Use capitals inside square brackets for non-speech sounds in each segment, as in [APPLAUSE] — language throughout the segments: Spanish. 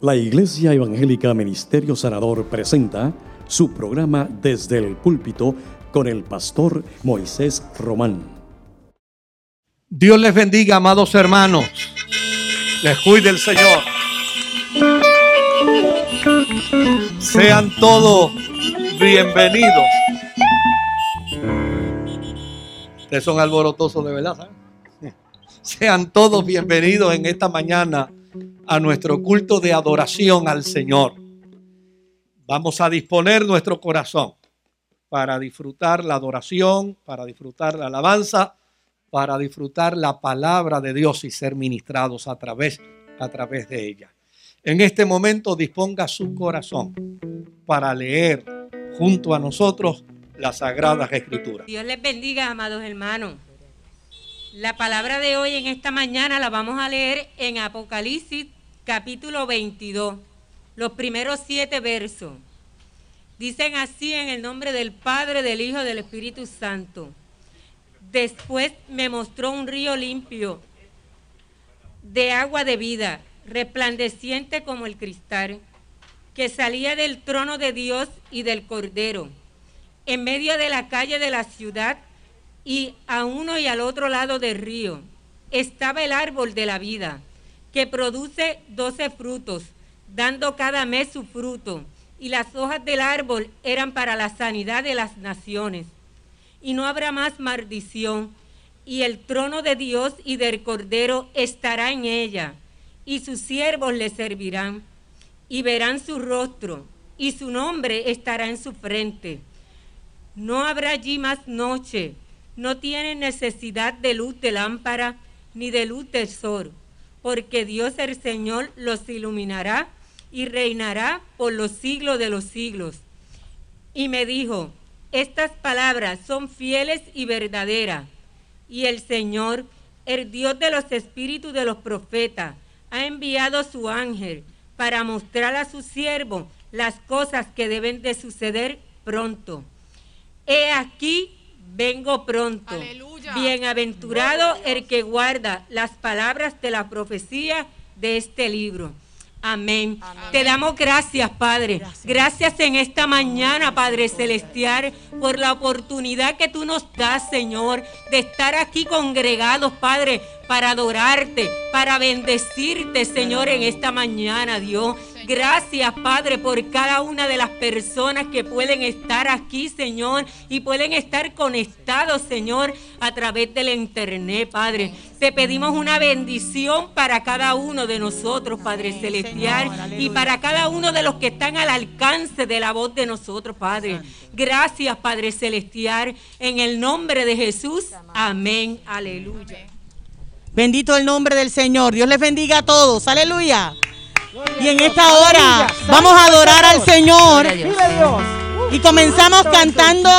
La Iglesia Evangélica Ministerio Sanador presenta su programa Desde el Púlpito con el pastor Moisés Román. Dios les bendiga, amados hermanos. Les cuide el Señor. Sean todos bienvenidos. Ustedes son alborotosos de verdad. ¿saben? Sean todos bienvenidos en esta mañana a nuestro culto de adoración al Señor. Vamos a disponer nuestro corazón para disfrutar la adoración, para disfrutar la alabanza, para disfrutar la palabra de Dios y ser ministrados a través, a través de ella. En este momento disponga su corazón para leer junto a nosotros las sagradas escrituras. Dios les bendiga, amados hermanos. La palabra de hoy en esta mañana la vamos a leer en Apocalipsis capítulo 22, los primeros siete versos. Dicen así en el nombre del Padre, del Hijo, del Espíritu Santo. Después me mostró un río limpio de agua de vida, resplandeciente como el cristal, que salía del trono de Dios y del Cordero, en medio de la calle de la ciudad y a uno y al otro lado del río estaba el árbol de la vida, que produce doce frutos, dando cada mes su fruto, y las hojas del árbol eran para la sanidad de las naciones. Y no habrá más maldición, y el trono de Dios y del Cordero estará en ella, y sus siervos le servirán, y verán su rostro, y su nombre estará en su frente. No habrá allí más noche, no tienen necesidad de luz de lámpara, ni de luz del sol porque Dios el Señor los iluminará y reinará por los siglos de los siglos. Y me dijo, estas palabras son fieles y verdaderas. Y el Señor, el Dios de los espíritus de los profetas, ha enviado su ángel para mostrar a su siervo las cosas que deben de suceder pronto. He aquí, vengo pronto. Bienaventurado el que guarda las palabras de la profecía de este libro. Amén. Te damos gracias, Padre. Gracias. en esta mañana, Padre Celestial, por la oportunidad que tú nos das, Señor, de estar aquí congregados, Padre, para adorarte, para bendecirte, Señor, en esta mañana, Dios. Gracias, Padre, por cada una de las personas que pueden estar aquí, Señor, y pueden estar conectados, Señor, a través del Internet, Padre. Te pedimos una bendición para cada uno de nosotros, Padre Celestial, y para cada uno de los que están al alcance de la voz de nosotros, Padre. Gracias, Padre Celestial, en el nombre de Jesús. Amén. Aleluya. Bendito el nombre del Señor. Dios les bendiga a todos. Aleluya. Y en esta hora vamos a adorar al Señor. Y comenzamos cantando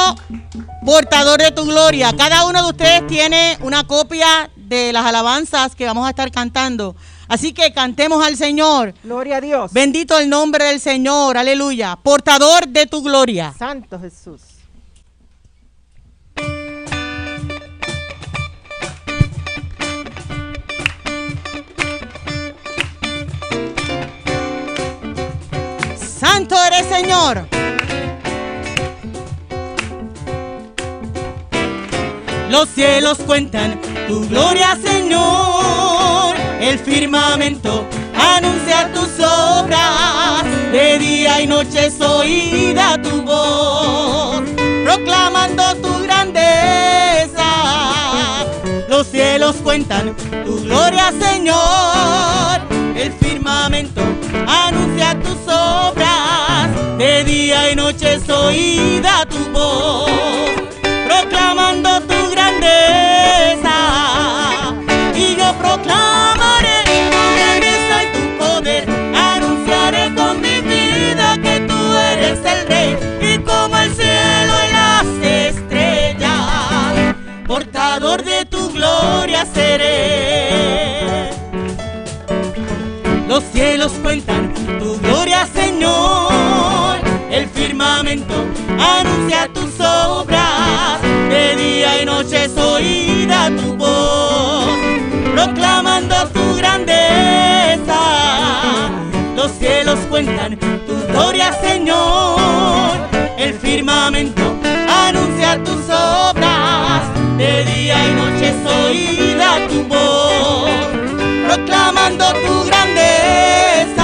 Portador de tu gloria. Cada uno de ustedes tiene una copia de las alabanzas que vamos a estar cantando. Así que cantemos al Señor. Gloria a Dios. Bendito el nombre del Señor. Aleluya. Portador de tu gloria. Santo Jesús. Santo eres Señor. Los cielos cuentan tu gloria, Señor. El firmamento anuncia tus obras. De día y noche es oída tu voz, proclamando tu grandeza. Los cielos cuentan tu gloria, Señor. El firmamento anuncia tus obras. De día y noche es oída tu voz, proclamando tu grandeza. Y yo proclamaré tu grandeza y tu poder. Anunciaré con mi vida que tú eres el rey. Y como el cielo y las estrellas, portador de tu gloria seré. Los cielos cuentan tu gloria, Señor. El firmamento anuncia tus obras. De día y noche es oída tu voz, proclamando tu grandeza. Los cielos cuentan tu gloria, Señor. El firmamento anuncia tus obras. De día y noche soy oída tu voz, proclamando tu grandeza.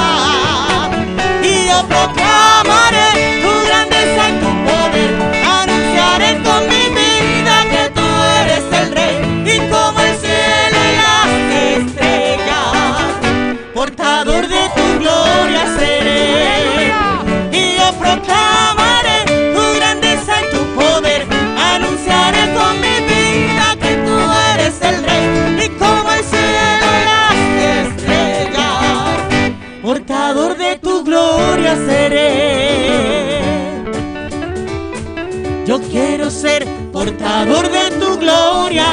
Portador de tu gloria.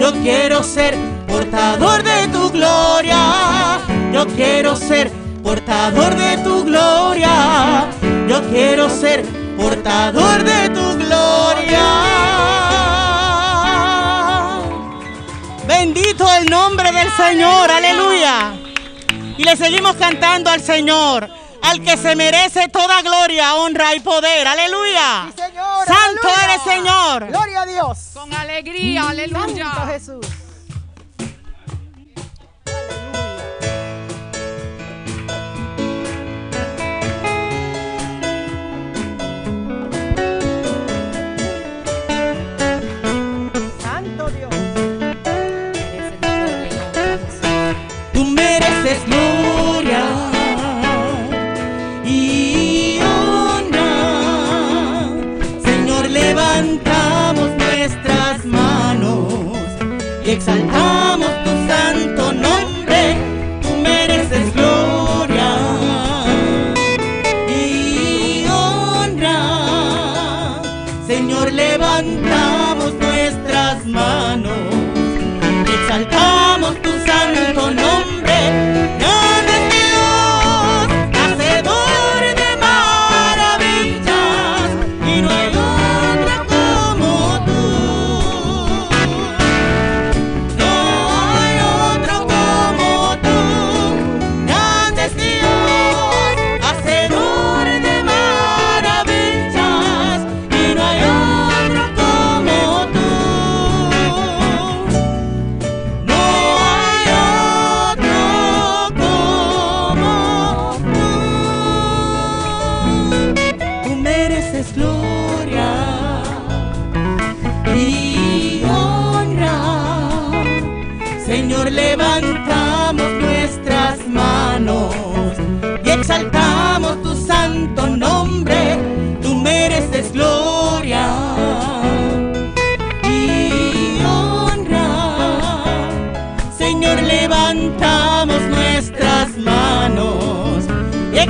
Yo quiero ser portador de tu gloria. Yo quiero ser portador de tu gloria. Yo quiero ser portador de tu gloria. Bendito el nombre del Señor, aleluya. Y le seguimos cantando al Señor, al que se merece toda gloria, honra y poder, aleluya. Santo aleluya. eres, Señor. Gloria a Dios. Con alegría, aleluya. Santo Jesús.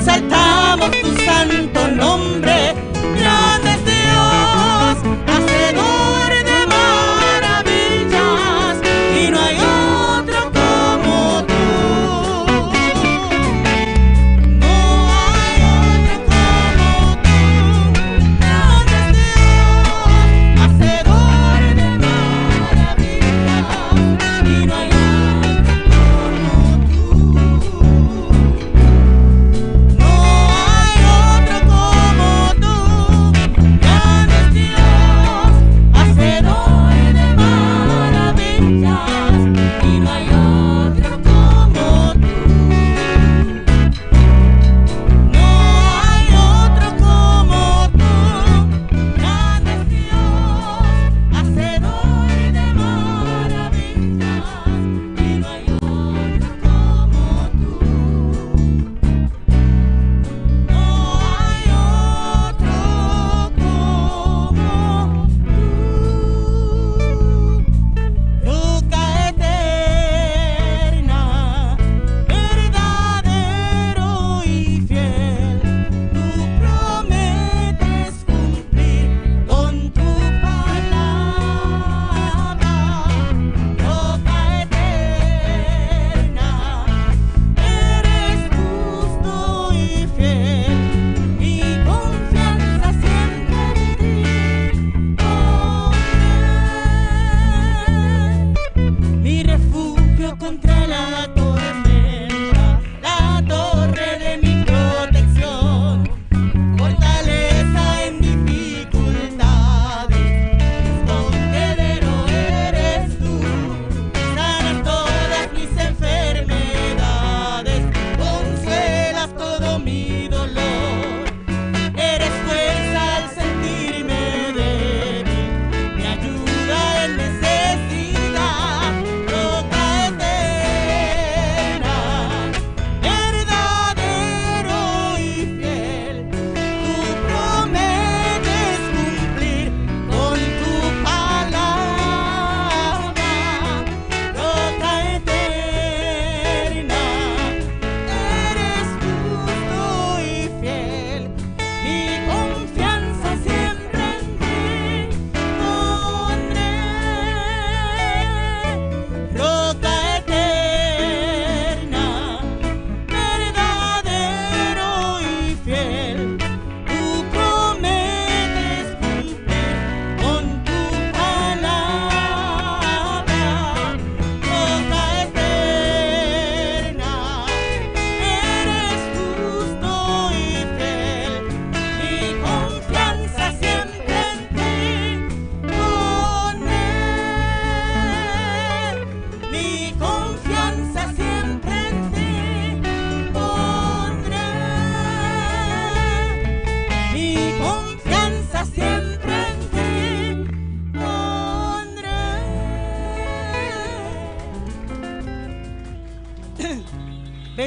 Exaltamos tu santo nombre.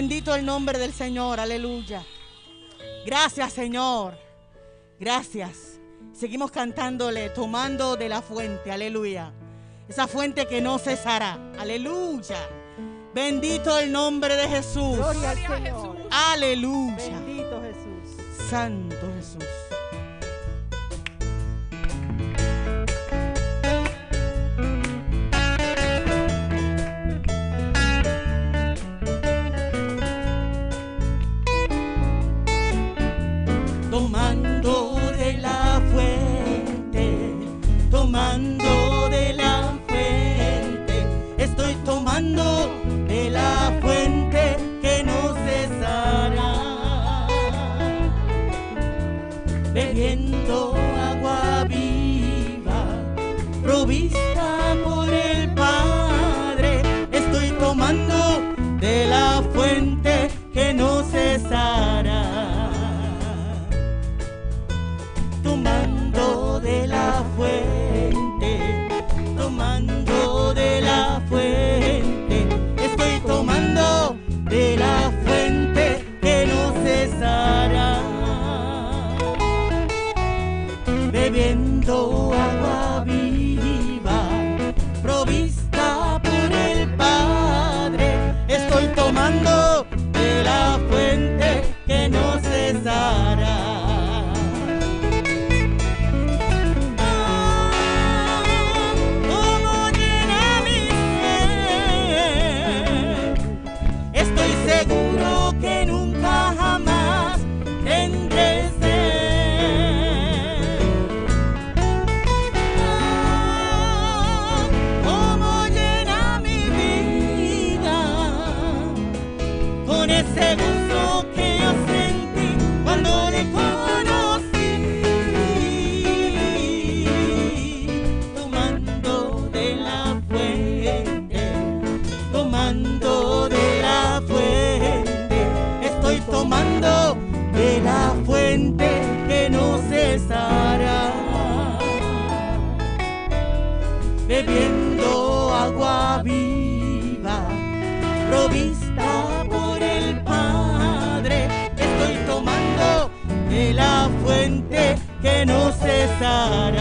Bendito el nombre del Señor, aleluya. Gracias Señor, gracias. Seguimos cantándole, tomando de la fuente, aleluya. Esa fuente que no cesará, aleluya. Bendito el nombre de Jesús. Gloria al Señor. Aleluya. Bendito Jesús. Santo Jesús. Cesará.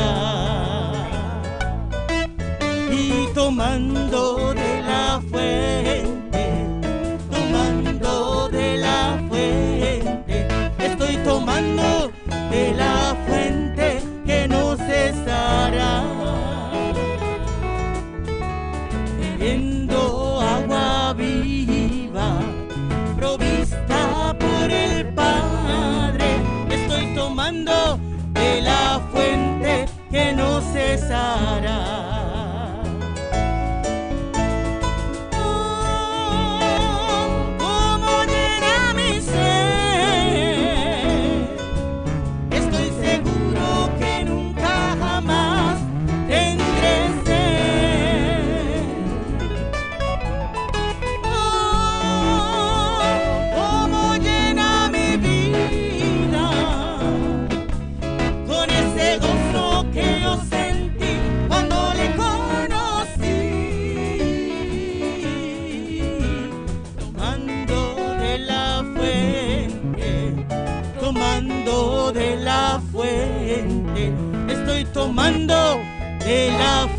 No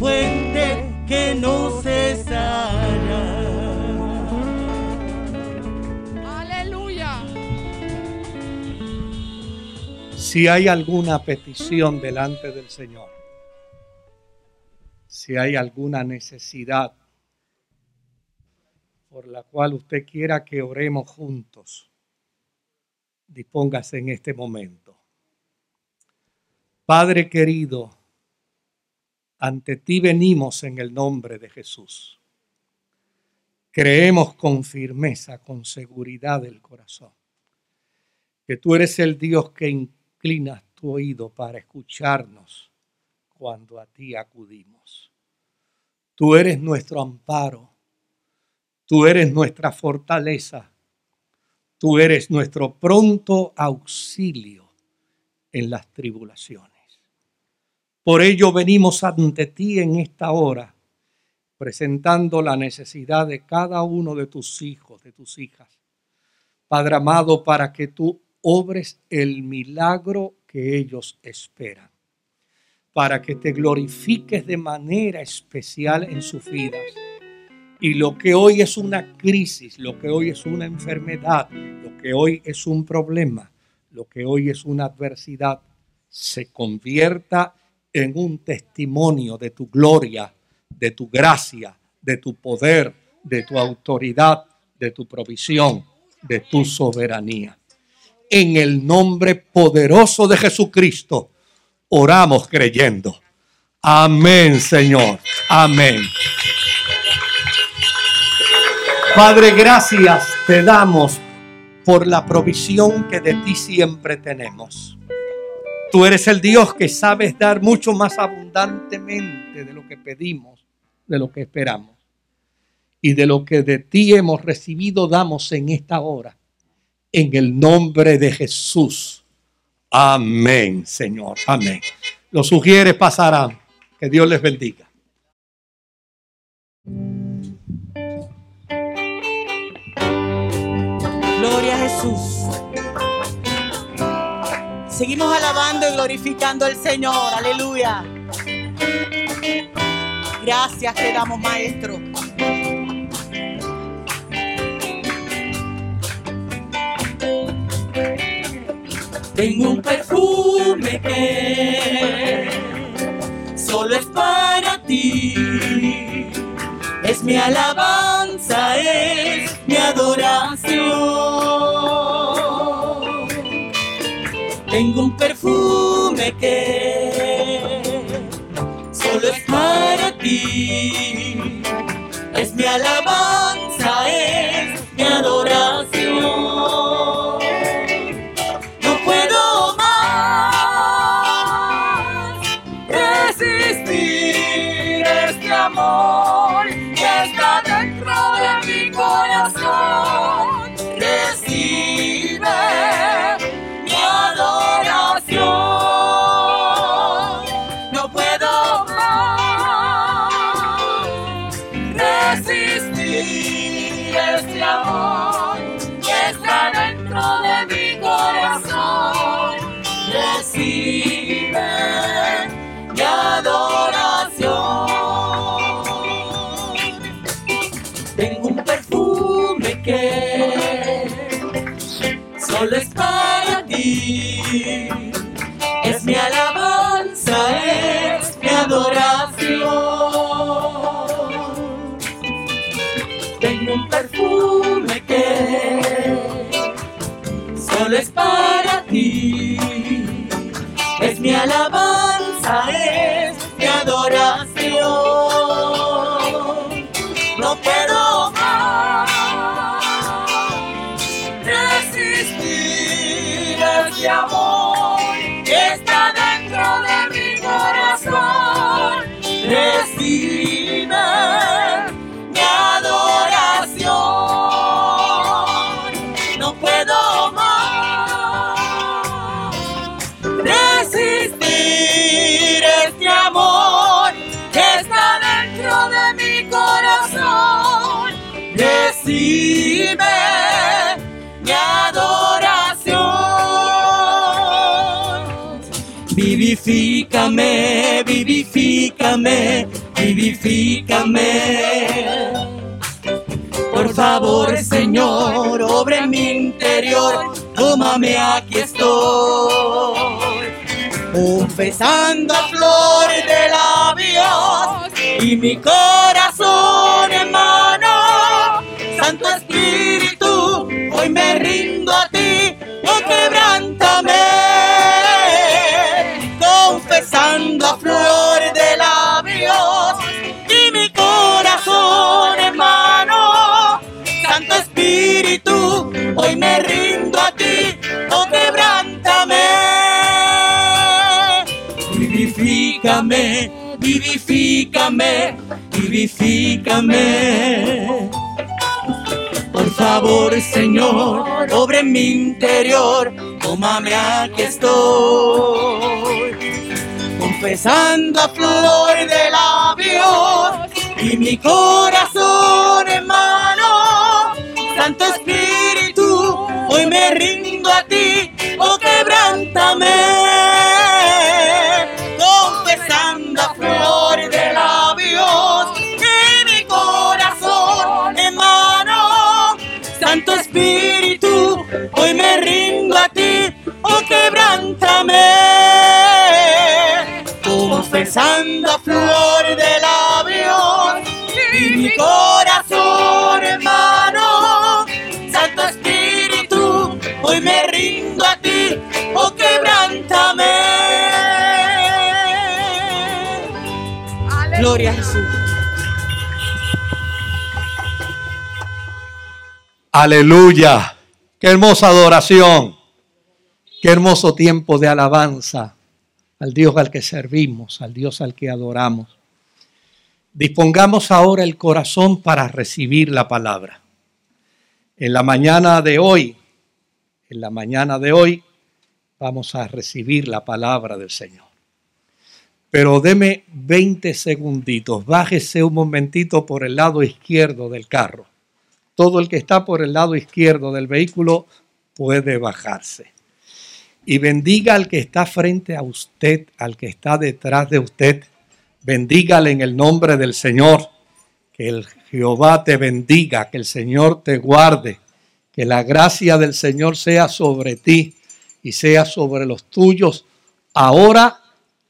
fuente que no cesará. Aleluya. Si hay alguna petición delante del Señor, si hay alguna necesidad por la cual usted quiera que oremos juntos, dispóngase en este momento. Padre querido, ante ti venimos en el nombre de Jesús. Creemos con firmeza, con seguridad del corazón, que tú eres el Dios que inclinas tu oído para escucharnos cuando a ti acudimos. Tú eres nuestro amparo, tú eres nuestra fortaleza, tú eres nuestro pronto auxilio en las tribulaciones. Por ello venimos ante ti en esta hora, presentando la necesidad de cada uno de tus hijos, de tus hijas, Padre amado, para que tú obres el milagro que ellos esperan, para que te glorifiques de manera especial en sus vidas. Y lo que hoy es una crisis, lo que hoy es una enfermedad, lo que hoy es un problema, lo que hoy es una adversidad, se convierta en un testimonio de tu gloria, de tu gracia, de tu poder, de tu autoridad, de tu provisión, de tu soberanía. En el nombre poderoso de Jesucristo, oramos creyendo. Amén, Señor. Amén. Padre, gracias te damos por la provisión que de ti siempre tenemos. Tú eres el Dios que sabes dar mucho más abundantemente de lo que pedimos, de lo que esperamos. Y de lo que de ti hemos recibido damos en esta hora. En el nombre de Jesús. Amén, Señor. Amén. Los sugieres pasarán. Que Dios les bendiga. Gloria a Jesús. Seguimos alabando y glorificando al Señor. Aleluya. Gracias te damos, Maestro. Tengo un perfume que solo es para ti. Es mi alabanza, perfume que solo es para ti. Es mi alabanza, solo es para ti. Es mi alabanza, es mi adoración. Tengo un perfume que solo es para ti. Es mi alabanza, es Vivifícame, vivifícame, vivifícame. Por favor, Señor, obra en mi interior, tómame, aquí estoy. Confesando a flor de labios y mi corazón en mano. Santo Espíritu, Vivifícame, vivifícame. Por favor, Señor, obra en mi interior, tómame, aquí estoy. Confesando a flor de labios y mi corazón en mano. Santo Espíritu, hoy me rindo a ti, oh quebrántame, hoy me rindo a ti, oh quebrántame, confesando a flor de labios y mi corazón hermano, Santo Espíritu, hoy me rindo a ti, oh quebrántame. Gloria a Jesús. Aleluya. Qué hermosa adoración. Qué hermoso tiempo de alabanza al Dios al que servimos, al Dios al que adoramos. Dispongamos ahora el corazón para recibir la palabra. En la mañana de hoy, en la mañana de hoy, vamos a recibir la palabra del Señor. Pero deme 20 segunditos, bájese un momentito por el lado izquierdo del carro. Todo el que está por el lado izquierdo del vehículo puede bajarse. Y bendiga al que está frente a usted, al que está detrás de usted. Bendígale en el nombre del Señor. Que el Jehová te bendiga, que el Señor te guarde, que la gracia del Señor sea sobre ti y sea sobre los tuyos ahora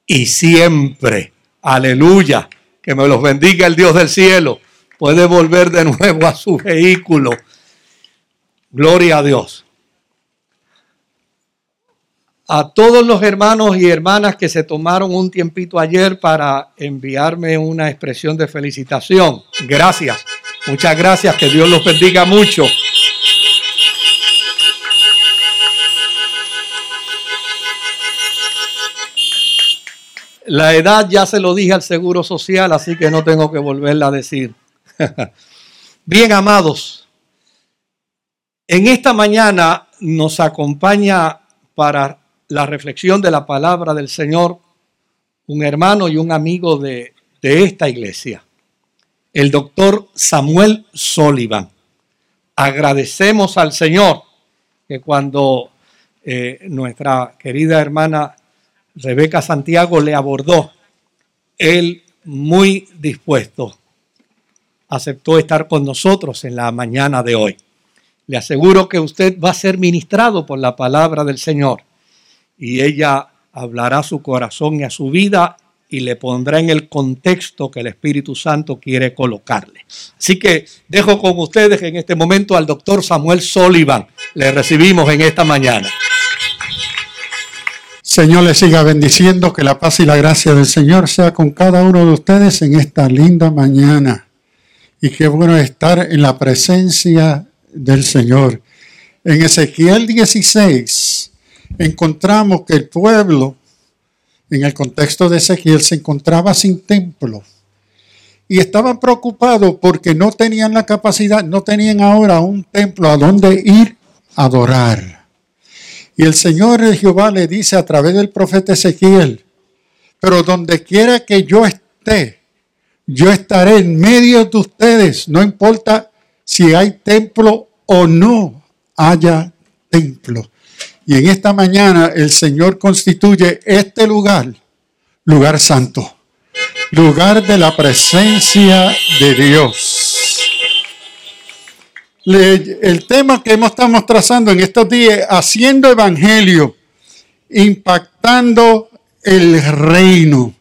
y siempre. Aleluya. Que me los bendiga el Dios del cielo. Puede volver de nuevo a su vehículo. Gloria a Dios. A todos los hermanos y hermanas que se tomaron un tiempito ayer para enviarme una expresión de felicitación. Gracias. Muchas gracias. Que Dios los bendiga mucho. La edad ya se lo dije al Seguro Social, así que no tengo que volverla a decir. [LAUGHS] Bien, amados, en esta mañana nos acompaña para la reflexión de la palabra del Señor un hermano y un amigo de, esta iglesia, el doctor Samuel Sullivan. Agradecemos al Señor que cuando eh, nuestra querida hermana Rebeca Santiago le abordó, él muy dispuesto aceptó estar con nosotros en la mañana de hoy. Le aseguro que usted va a ser ministrado por la palabra del Señor y ella hablará a su corazón y a su vida y le pondrá en el contexto que el Espíritu Santo quiere colocarle. Así que dejo con ustedes en este momento al doctor Samuel Sullivan. Le recibimos en esta mañana. Señor le siga bendiciendo, que la paz y la gracia del Señor sea con cada uno de ustedes en esta linda mañana. Y qué bueno estar en la presencia del Señor. En Ezequiel 16 encontramos que el pueblo, en el contexto de Ezequiel, se encontraba sin templo. Y estaban preocupados porque no tenían la capacidad, no tenían ahora un templo a donde ir a adorar. Y el Señor Jehová le dice a través del profeta Ezequiel, pero donde quiera que yo esté, yo estaré en medio de ustedes, no importa si hay templo o no haya templo. Y en esta mañana el Señor constituye este lugar, lugar santo, lugar de la presencia de Dios. El tema que hemos estamos trazando en estos días, haciendo evangelio, impactando el reino.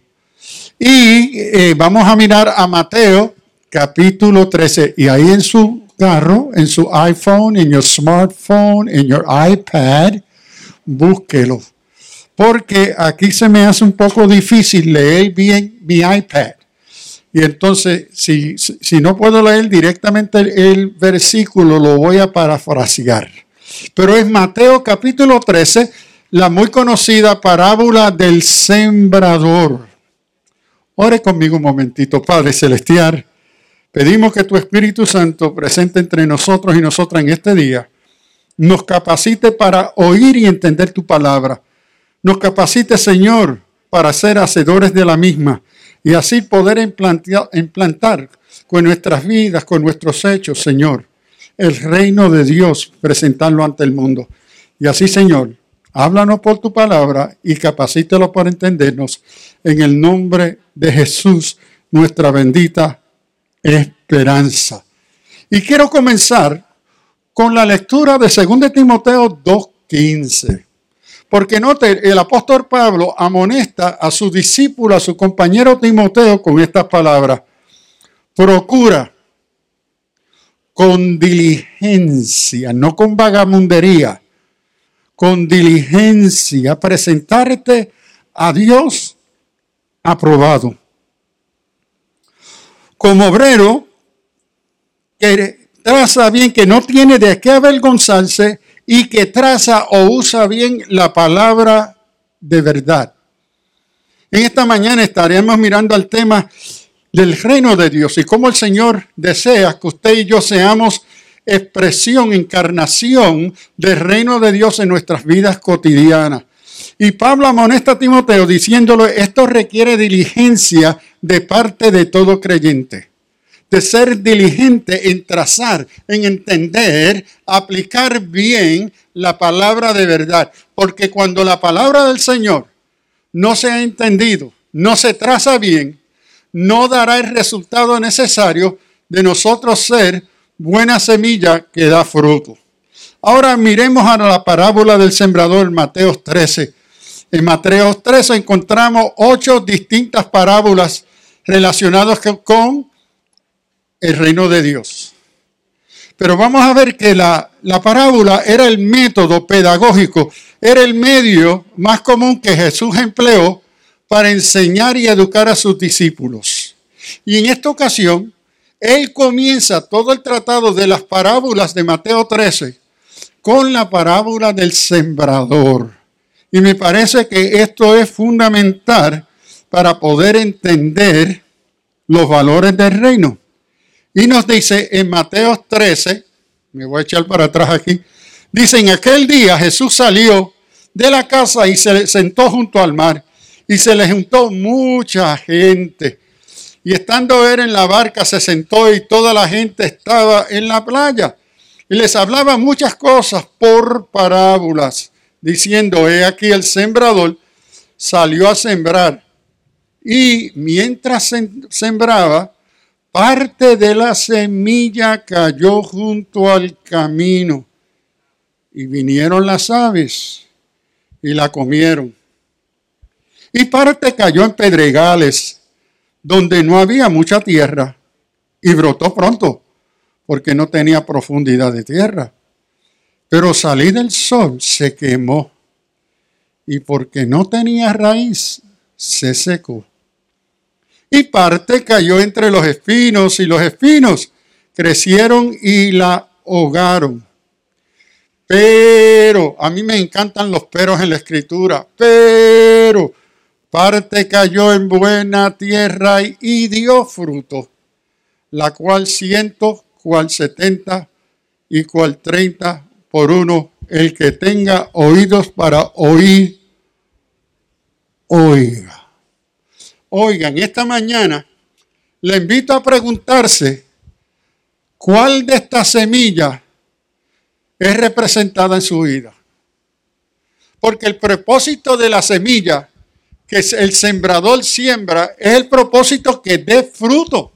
Y eh, vamos a mirar a Mateo capítulo 13. Y ahí en su carro, en su iPhone, en your smartphone, en your iPad, búsquelo. Porque aquí se me hace un poco difícil leer bien mi iPad. Y entonces, si, si no puedo leer directamente el, el versículo, lo voy a parafrasear. Pero es Mateo capítulo 13, la muy conocida parábola del sembrador. Ore conmigo un momentito, Padre Celestial. Pedimos que tu Espíritu Santo presente entre nosotros y nosotras en este día nos capacite para oír y entender tu palabra. Nos capacite, Señor, para ser hacedores de la misma y así poder implantar, con nuestras vidas, con nuestros hechos, Señor, el reino de Dios, presentarlo ante el mundo. Y así, Señor, háblanos por tu palabra y capacítelo para entendernos en el nombre de Jesús, nuestra bendita esperanza. Y quiero comenzar con la lectura de 2 Timoteo 2.15. Porque note, el apóstol Pablo amonesta a su discípulo, a su compañero Timoteo con estas palabras. Procura con diligencia, no con vagamundería, con diligencia presentarte a Dios aprobado. Como obrero que traza bien, que no tiene de qué avergonzarse y que traza o usa bien la palabra de verdad. En esta mañana estaremos mirando al tema del reino de Dios y cómo el Señor desea que usted y yo seamos expresión, encarnación del reino de Dios en nuestras vidas cotidianas. Y Pablo amonesta a Timoteo diciéndole, esto requiere diligencia de parte de todo creyente de ser diligente en trazar, en entender, aplicar bien la palabra de verdad. Porque cuando la palabra del Señor no se ha entendido, no se traza bien, no dará el resultado necesario de nosotros ser buena semilla que da fruto. Ahora miremos a la parábola del sembrador, Mateo 13. En Mateo 13 encontramos ocho distintas parábolas relacionadas con el reino de Dios. Pero vamos a ver que la, la parábola era el método pedagógico, era el medio más común que Jesús empleó para enseñar y educar a sus discípulos. Y en esta ocasión, él comienza todo el tratado de las parábolas de Mateo 13 con la parábola del sembrador. Y me parece que esto es fundamental para poder entender los valores del reino. Y nos dice en Mateo 13, me voy a echar para atrás aquí, dice, en aquel día Jesús salió de la casa y se sentó junto al mar y se le juntó mucha gente. Y estando él en la barca se sentó y toda la gente estaba en la playa. Y les hablaba muchas cosas por parábolas, diciendo, he aquí el sembrador salió a sembrar. Y mientras sembraba, Parte de la semilla cayó junto al camino y vinieron las aves y la comieron. Y parte cayó en pedregales donde no había mucha tierra y brotó pronto porque no tenía profundidad de tierra. Pero salí del sol se quemó y porque no tenía raíz se secó y parte cayó entre los espinos y los espinos crecieron y la ahogaron. Pero, a mí me encantan los peros en la escritura, pero parte cayó en buena tierra y, dio fruto, la cual ciento, cual setenta y cual treinta por uno. El que tenga oídos para oír, oiga. Oigan, esta mañana le invito a preguntarse cuál de estas semillas es representada en su vida. Porque el propósito de la semilla que el sembrador siembra es el propósito que dé fruto.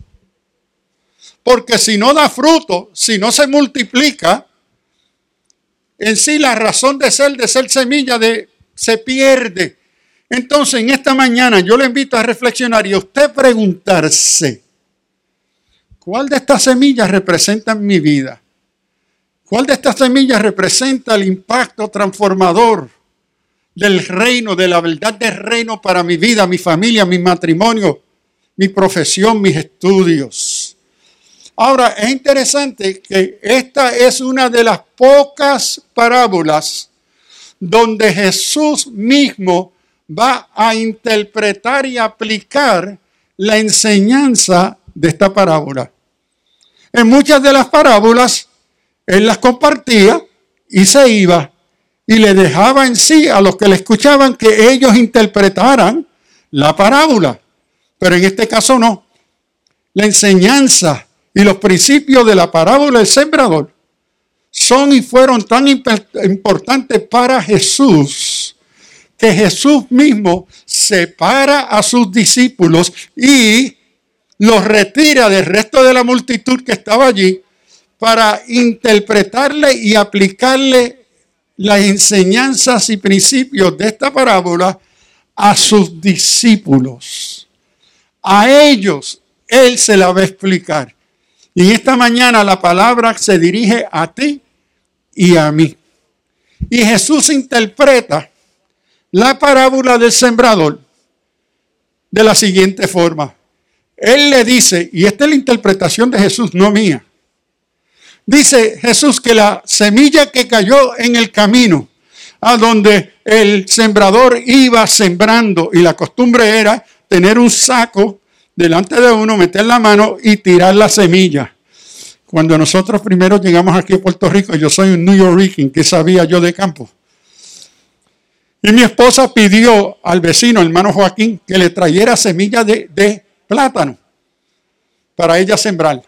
Porque si no da fruto, si no se multiplica, en sí la razón de ser, de ser semilla, se pierde. Entonces, en esta mañana yo le invito a reflexionar y a usted preguntarse, ¿cuál de estas semillas representa mi vida? ¿Cuál de estas semillas representa el impacto transformador del reino, de la verdad del reino para mi vida, mi familia, mi matrimonio, mi profesión, mis estudios? Ahora, es interesante que esta es una de las pocas parábolas donde Jesús mismo va a interpretar y aplicar la enseñanza de esta parábola. En muchas de las parábolas, él las compartía y se iba y le dejaba en sí a los que le escuchaban que ellos interpretaran la parábola. Pero en este caso no. La enseñanza y los principios de la parábola del sembrador son y fueron tan imp- importantes para Jesús que Jesús mismo separa a sus discípulos y los retira del resto de la multitud que estaba allí para interpretarle y aplicarle las enseñanzas y principios de esta parábola a sus discípulos. A ellos Él se la va a explicar. Y esta mañana la palabra se dirige a ti y a mí. Y Jesús interpreta la parábola del sembrador de la siguiente forma. Él le dice, y esta es la interpretación de Jesús, no mía. Dice Jesús que la semilla que cayó en el camino, a donde el sembrador iba sembrando, y la costumbre era tener un saco delante de uno, meter la mano y tirar la semilla. Cuando nosotros primero llegamos aquí a Puerto Rico, yo soy un New Yorker, ¿qué sabía yo de campo? Y mi esposa pidió al vecino, hermano Joaquín, que le trayera semillas de, de plátano para ella sembrar.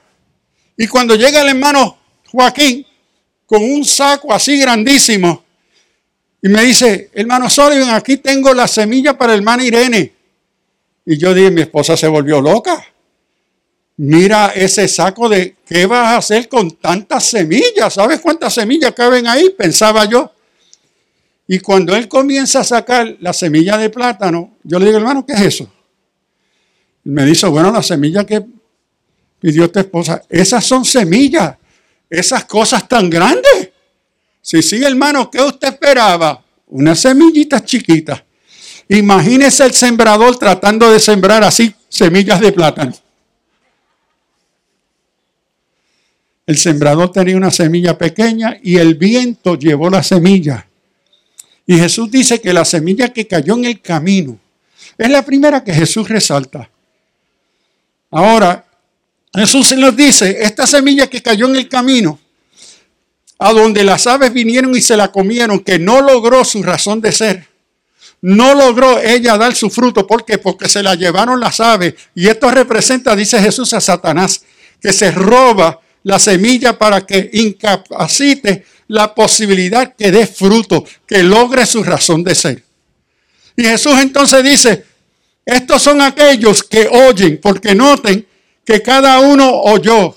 Y cuando llega el hermano Joaquín con un saco así grandísimo y me dice, hermano Sullivan, aquí tengo la semilla para hermana Irene. Y yo dije, mi esposa se volvió loca. Mira ese saco de, ¿qué vas a hacer con tantas semillas? ¿Sabes cuántas semillas caben ahí? Pensaba yo. Y cuando él comienza a sacar la semilla de plátano, yo le digo, hermano, ¿qué es eso? Y me dice, bueno, la semilla que pidió tu esposa, esas son semillas, esas cosas tan grandes. Sí, sí, hermano, ¿qué usted esperaba? Unas semillitas chiquitas. Imagínese el sembrador tratando de sembrar así semillas de plátano. El sembrador tenía una semilla pequeña y el viento llevó la semilla. Y Jesús dice que la semilla que cayó en el camino es la primera que Jesús resalta. Ahora, Jesús nos dice, esta semilla que cayó en el camino, a donde las aves vinieron y se la comieron, que no logró su razón de ser. No logró ella dar su fruto. ¿Por qué? Porque se la llevaron las aves. Y esto representa, dice Jesús, a Satanás, que se roba la semilla para que incapacite la posibilidad que dé fruto, que logre su razón de ser. Y Jesús entonces dice, estos son aquellos que oyen, porque noten que cada uno oyó.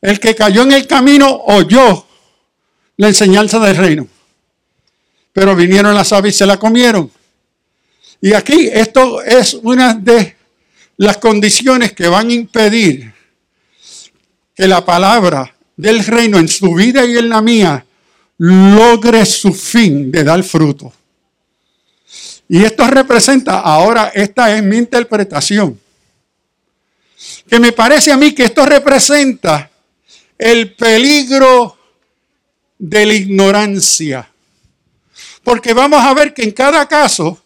El que cayó en el camino oyó la enseñanza del reino. Pero vinieron las aves y se la comieron. Y aquí esto es una de las condiciones que van a impedir que la palabra del reino en su vida y en la mía logre su fin de dar fruto. Y esto representa, ahora esta es mi interpretación, que me parece a mí que esto representa el peligro de la ignorancia. Porque vamos a ver que en cada caso,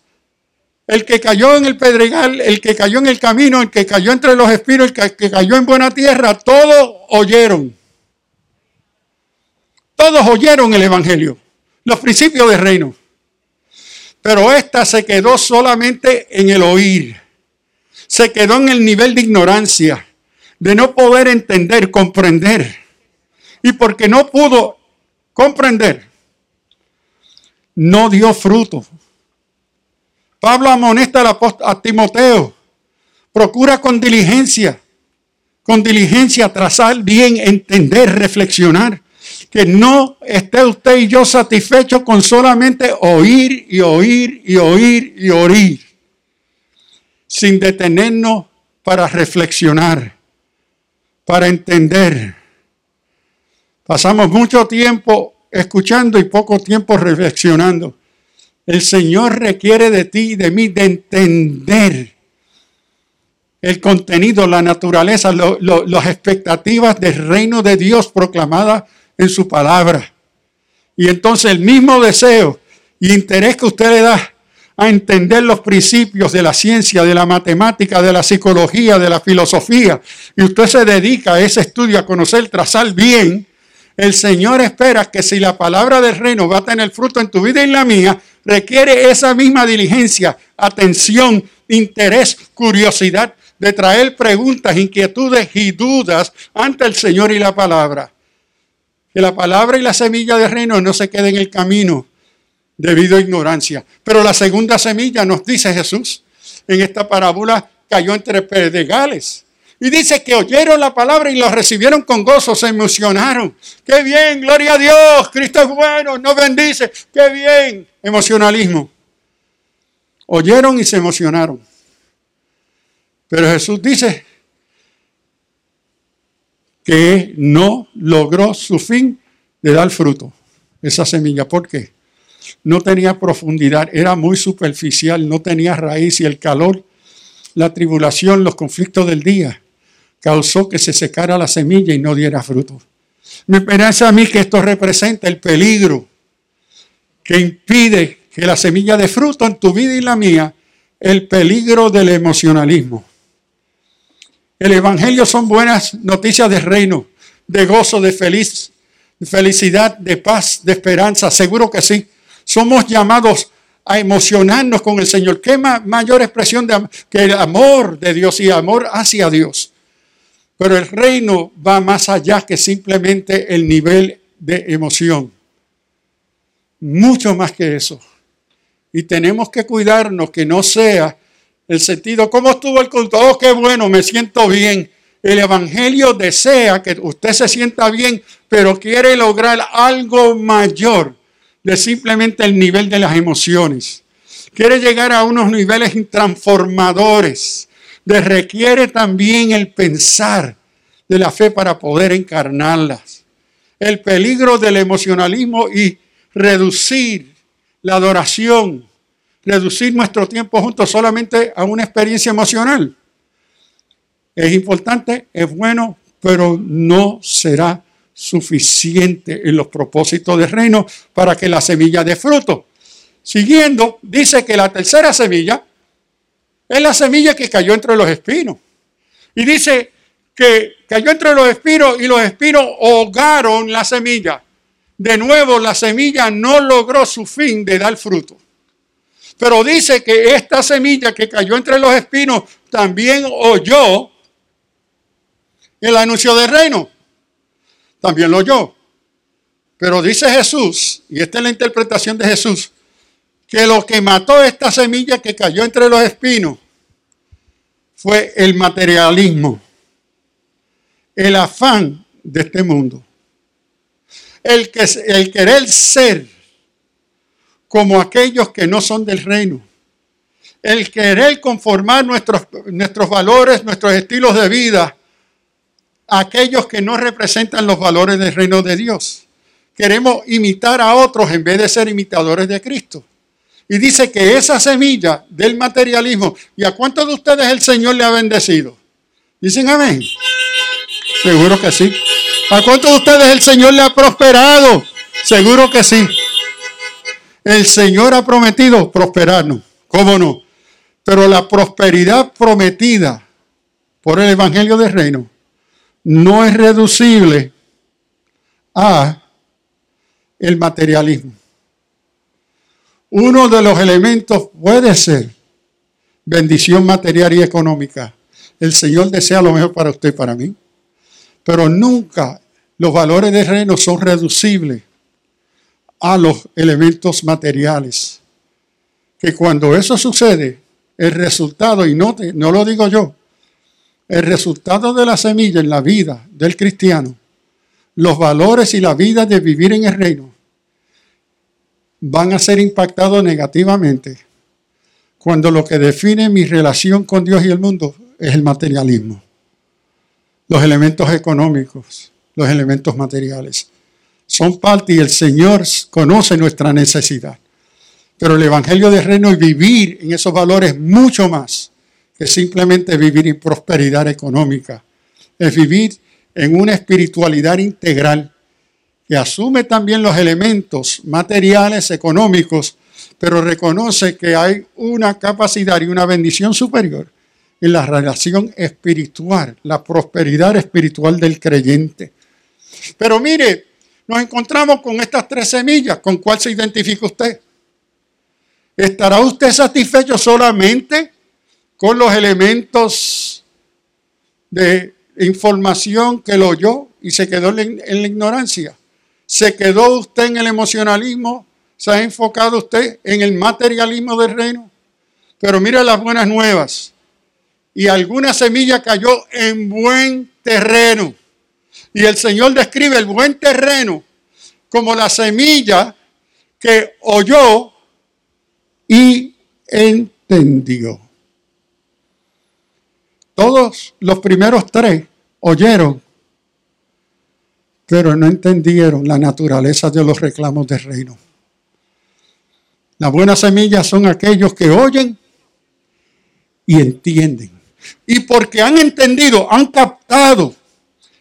el que cayó en el pedregal, el que cayó en el camino, el que cayó entre los espinos, el que, cayó en buena tierra, todos oyeron. Todos oyeron el Evangelio, los principios del reino. Pero esta se quedó solamente en el oír. Se quedó en el nivel de ignorancia, de no poder entender, comprender. Y porque no pudo comprender, no dio fruto. Pablo amonesta a Timoteo, procura con diligencia, con diligencia trazar bien, entender, reflexionar. Que no esté usted y yo satisfechos con solamente oír y oír y oír y oír, sin detenernos para reflexionar, para entender. Pasamos mucho tiempo escuchando y poco tiempo reflexionando. El Señor requiere de ti y de mí de entender el contenido, la naturaleza, las expectativas del reino de Dios proclamadas en su palabra. Y entonces el mismo deseo y interés que usted le da a entender los principios de la ciencia, de la matemática, de la psicología, de la filosofía, y usted se dedica a ese estudio, a conocer, trazar bien, el Señor espera que si la palabra del reino va a tener fruto en tu vida y en la mía, requiere esa misma diligencia, atención, interés, curiosidad de traer preguntas, inquietudes y dudas ante el Señor y la palabra. que la palabra y la semilla del reino no se quede en el camino debido a ignorancia. Pero la segunda semilla nos dice Jesús en esta parábola cayó entre pedregales. Y dice que oyeron la palabra y la recibieron con gozo, se emocionaron. Qué bien, gloria a Dios, Cristo es bueno, nos bendice, qué bien. Emocionalismo. Oyeron y se emocionaron. Pero Jesús dice que no logró su fin de dar fruto, esa semilla. ¿Por qué? No tenía profundidad, era muy superficial, no tenía raíz y el calor, la tribulación, los conflictos del día causó que se secara la semilla y no diera fruto. Me parece a mí que esto representa el peligro que impide que la semilla de fruto en tu vida y la mía, el peligro del emocionalismo. El Evangelio son buenas noticias de reino, de gozo, de feliz, felicidad, de paz, de esperanza. Seguro que sí. Somos llamados a emocionarnos con el Señor. ¿Qué mayor expresión de, que el amor de Dios y amor hacia Dios? Pero el reino va más allá que simplemente el nivel de emoción. Mucho más que eso. Y tenemos que cuidarnos que no sea el sentido, ¿cómo estuvo el culto? Oh, qué bueno, me siento bien. El Evangelio desea que usted se sienta bien, pero quiere lograr algo mayor de simplemente el nivel de las emociones. Quiere llegar a unos niveles transformadores requiere también el pensar de la fe para poder encarnarlas. El peligro del emocionalismo y reducir la adoración, reducir nuestro tiempo juntos solamente a una experiencia emocional. Es importante, es bueno, pero no será suficiente en los propósitos del reino para que la semilla dé fruto. Siguiendo, dice que la tercera semilla es la semilla que cayó entre los espinos. Y dice que cayó entre los espinos y los espinos ahogaron la semilla. De nuevo, la semilla no logró su fin de dar fruto. Pero dice que esta semilla que cayó entre los espinos también oyó el anuncio del reino. También lo oyó. Pero dice Jesús, y esta es la interpretación de Jesús, que lo que mató esta semilla que cayó entre los espinos fue el materialismo, el afán de este mundo, el, que, el querer ser como aquellos que no son del reino, el querer conformar nuestros, nuestros valores, nuestros estilos de vida, aquellos que no representan los valores del reino de Dios. Queremos imitar a otros en vez de ser imitadores de Cristo. Y dice que esa semilla del materialismo, ¿y a cuántos de ustedes el Señor le ha bendecido? Dicen amén. Seguro que sí. ¿A cuántos de ustedes el Señor le ha prosperado? Seguro que sí. El Señor ha prometido prosperarnos. ¿Cómo no? Pero la prosperidad prometida por el Evangelio del Reino no es reducible a el materialismo. Uno de los elementos puede ser bendición material y económica. El Señor desea lo mejor para usted y para mí. Pero nunca los valores del reino son reducibles a los elementos materiales. Que cuando eso sucede, el resultado, y no, no lo digo yo, el resultado de la semilla en la vida del cristiano, los valores y la vida de vivir en el reino, van a ser impactados negativamente cuando lo que define mi relación con Dios y el mundo es el materialismo, los elementos económicos, los elementos materiales. Son parte y el Señor conoce nuestra necesidad. Pero el Evangelio de Reino y vivir en esos valores mucho más que simplemente vivir en prosperidad económica. Es vivir en una espiritualidad integral que asume también los elementos materiales, económicos, pero reconoce que hay una capacidad y una bendición superior en la relación espiritual, la prosperidad espiritual del creyente. Pero mire, nos encontramos con estas tres semillas. ¿Con cuál se identifica usted? ¿Estará usted satisfecho solamente con los elementos de información que lo oyó y se quedó en la ignorancia? ¿Se quedó usted en el emocionalismo? ¿Se ha enfocado usted en el materialismo del reino? Pero mira las buenas nuevas. Y alguna semilla cayó en buen terreno. Y el Señor describe el buen terreno como la semilla que oyó y entendió. Todos los primeros tres oyeron, pero no entendieron la naturaleza de los reclamos del reino. Las buenas semillas son aquellos que oyen y entienden. Y porque han entendido, han captado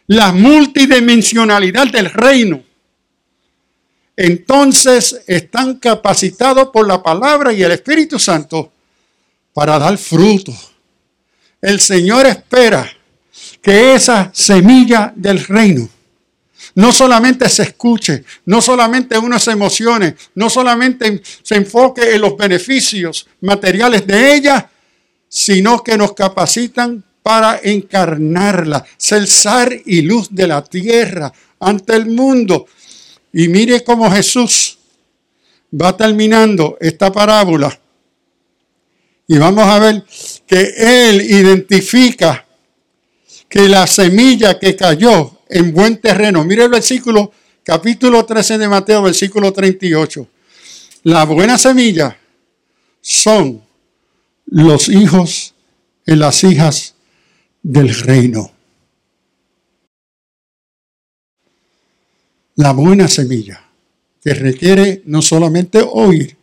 la multidimensionalidad del reino, entonces están capacitados por la palabra y el Espíritu Santo para dar fruto. El Señor espera que esa semilla del reino no solamente se escuche, no solamente uno se emocione, no solamente se enfoque en los beneficios materiales de ella, sino que nos capacitan para encarnarla, ser sal y luz de la tierra ante el mundo. Y mire cómo Jesús va terminando esta parábola. Y vamos a ver que Él identifica que la semilla que cayó en buen terreno, mire el versículo, capítulo 13 de Mateo, versículo 38. La buena semilla son los hijos y las hijas del reino. la buena semilla, que requiere no solamente oír,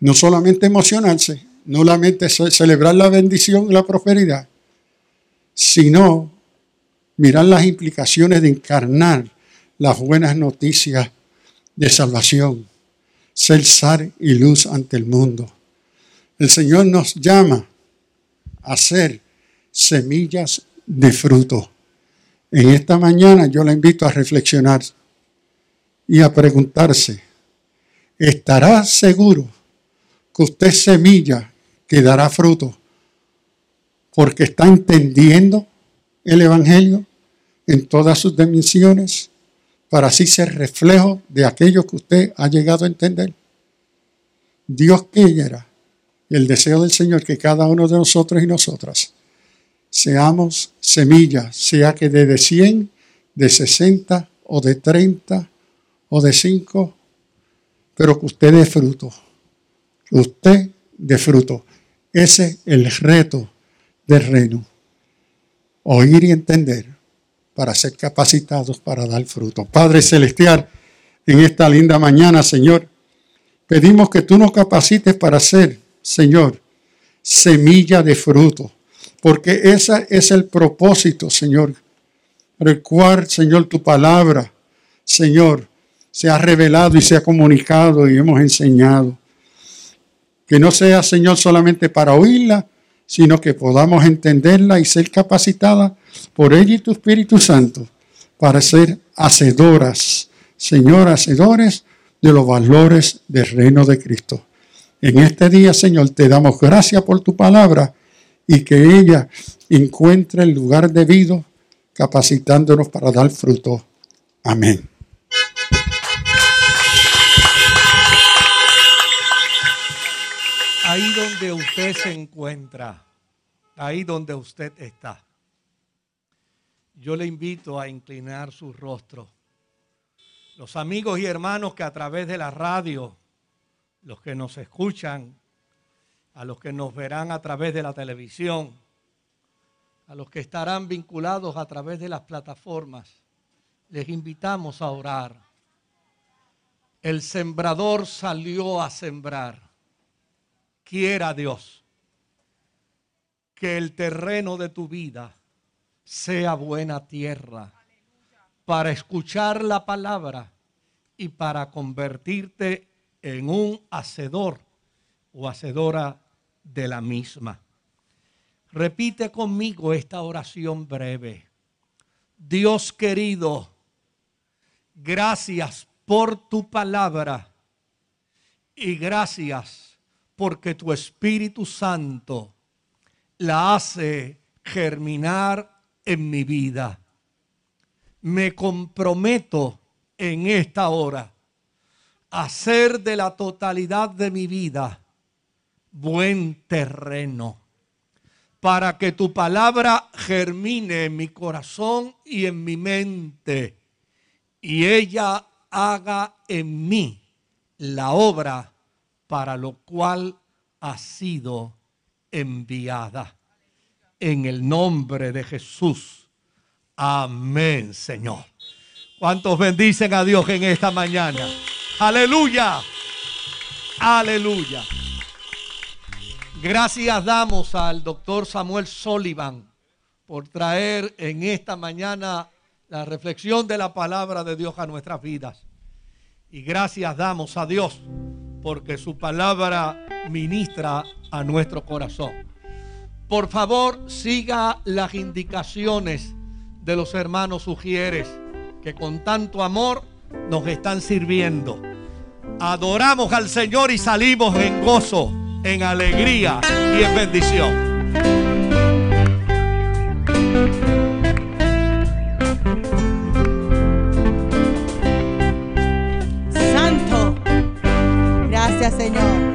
no solamente emocionarse, no solamente celebrar la bendición y la prosperidad, sino mirar las implicaciones de encarnar las buenas noticias de salvación, ser sal y luz ante el mundo. El Señor nos llama a ser semillas de fruto. En esta mañana yo le invito a reflexionar y a preguntarse, ¿estará seguro que usted semilla que dará fruto porque está entendiendo el Evangelio en todas sus dimensiones para así ser reflejo de aquello que usted ha llegado a entender? Dios quiera, el deseo del Señor que cada uno de nosotros y nosotras seamos semillas, sea que de 100, de 60 o de 30 o de 5, pero que usted dé fruto. Usted dé fruto. Ese es el reto del reino. Oír y entender para ser capacitados para dar fruto. Padre Celestial, en esta linda mañana, Señor, pedimos que tú nos capacites para ser, Señor, semilla de fruto porque ese es el propósito, Señor, por el cual, Señor, tu palabra, Señor, se ha revelado y se ha comunicado y hemos enseñado. Que no sea, Señor, solamente para oírla, sino que podamos entenderla y ser capacitada por ella y tu Espíritu Santo para ser hacedoras, Señor, hacedores de los valores del reino de Cristo. En este día, Señor, te damos gracias por tu palabra y que ella encuentre el lugar debido, capacitándonos para dar fruto. Amén. Ahí donde usted se encuentra, ahí donde usted está, yo le invito a inclinar su rostro. Los amigos y hermanos que a través de la radio, los que nos escuchan a los que nos verán a través de la televisión, a los que estarán vinculados a través de las plataformas, les invitamos a orar. El sembrador salió a sembrar. Quiera Dios que el terreno de tu vida sea buena tierra para escuchar la palabra y para convertirte en un hacedor o hacedora de la misma. Repite conmigo esta oración breve. Dios querido, gracias por tu palabra y gracias porque tu Espíritu Santo la hace germinar en mi vida. Me comprometo en esta hora hacer de la totalidad de mi vida buen terreno para que tu palabra germine en mi corazón y en mi mente y ella haga en mí la obra para lo cual ha sido enviada. En el nombre de Jesús. Amén, Señor. ¿Cuántos bendicen a Dios en esta mañana? Aleluya. Aleluya. Gracias damos al doctor Samuel Sullivan por traer en esta mañana la reflexión de la palabra de Dios a nuestras vidas. Y gracias damos a Dios porque su palabra ministra a nuestro corazón. Por favor, siga las indicaciones de los hermanos sugieres que con tanto amor nos están sirviendo. Adoramos al Señor y salimos en gozo, en alegría y en bendición. Gracias, Señor.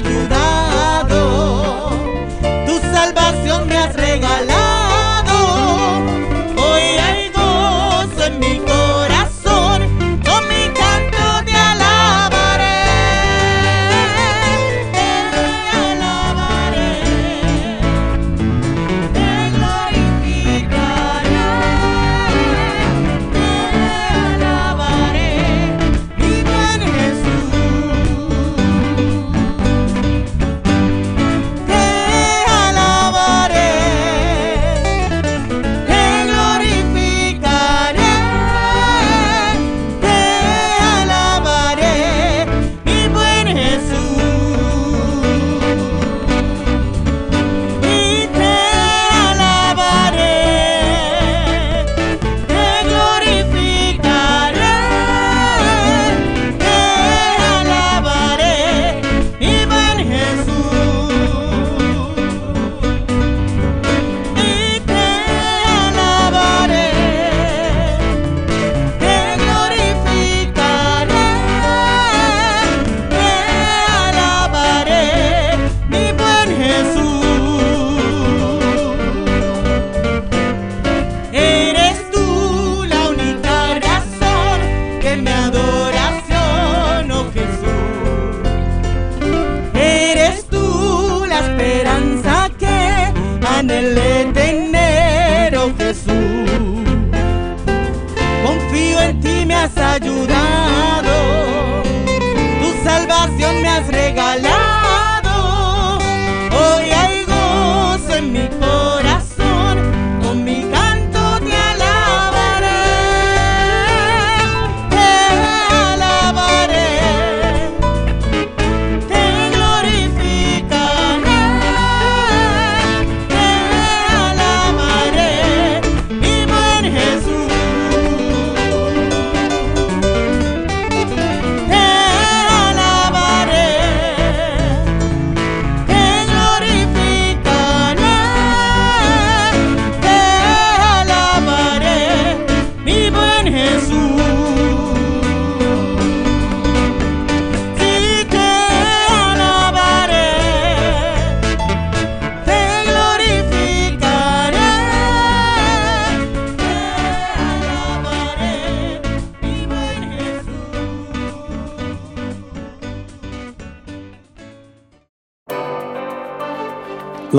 you has ayudado, tu salvación me has regalado.